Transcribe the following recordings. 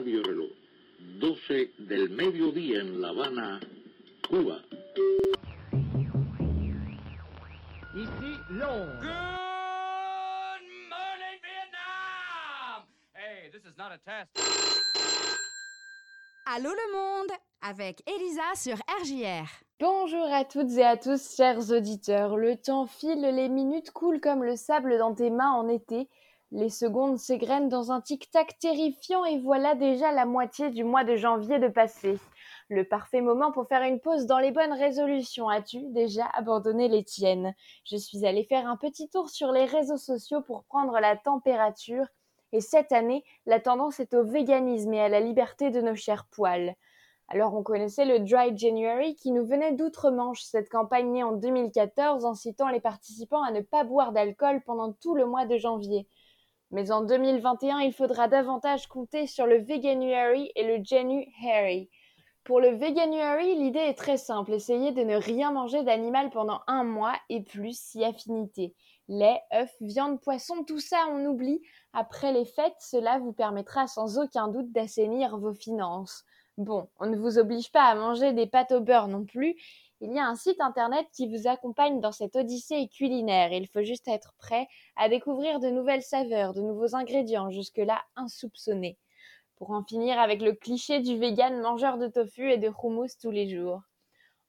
Radio Reloj. 12 del mediodía en La Habana, Cuba. Ici Londres. Good morning, Vietnam! Hey, this is not a test. Allô le monde avec Elisa sur RJR. Bonjour à toutes et à tous, chers auditeurs. Le temps file, les minutes coulent comme le sable dans tes mains en été. Les secondes s'égrènent dans un tic-tac terrifiant et voilà déjà la moitié du mois de janvier de passé. Le parfait moment pour faire une pause dans les bonnes résolutions. As-tu déjà abandonné les tiennes? Je suis allée faire un petit tour sur les réseaux sociaux pour prendre la température. Et cette année, la tendance est au véganisme et à la liberté de nos chers poils. Alors on connaissait le Dry January qui nous venait d'outre-Manche, cette campagne née en 2014 incitant les participants à ne pas boire d'alcool pendant tout le mois de janvier. Mais en 2021, il faudra davantage compter sur le Veganuary et le January. Pour le Veganuary, l'idée est très simple, essayez de ne rien manger d'animal pendant un mois et plus si affinité. Lait, œufs, viande, poisson, tout ça on oublie. Après les fêtes, cela vous permettra sans aucun doute d'assainir vos finances. Bon, on ne vous oblige pas à manger des pâtes au beurre non plus. Il y a un site internet qui vous accompagne dans cette odyssée culinaire. Il faut juste être prêt à découvrir de nouvelles saveurs, de nouveaux ingrédients jusque-là insoupçonnés. Pour en finir avec le cliché du vegan mangeur de tofu et de hummus tous les jours.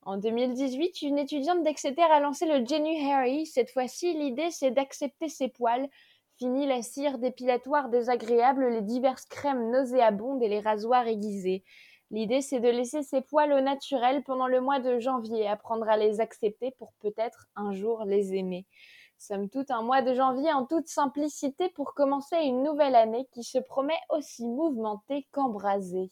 En 2018, une étudiante d'Exeter a lancé le Harry. Cette fois-ci, l'idée c'est d'accepter ses poils. Fini la cire dépilatoire désagréable, les diverses crèmes nauséabondes et les rasoirs aiguisés. L'idée, c'est de laisser ses poils au naturel pendant le mois de janvier, apprendre à les accepter pour peut-être un jour les aimer. Somme toute, un mois de janvier en toute simplicité pour commencer une nouvelle année qui se promet aussi mouvementée qu'embrasée.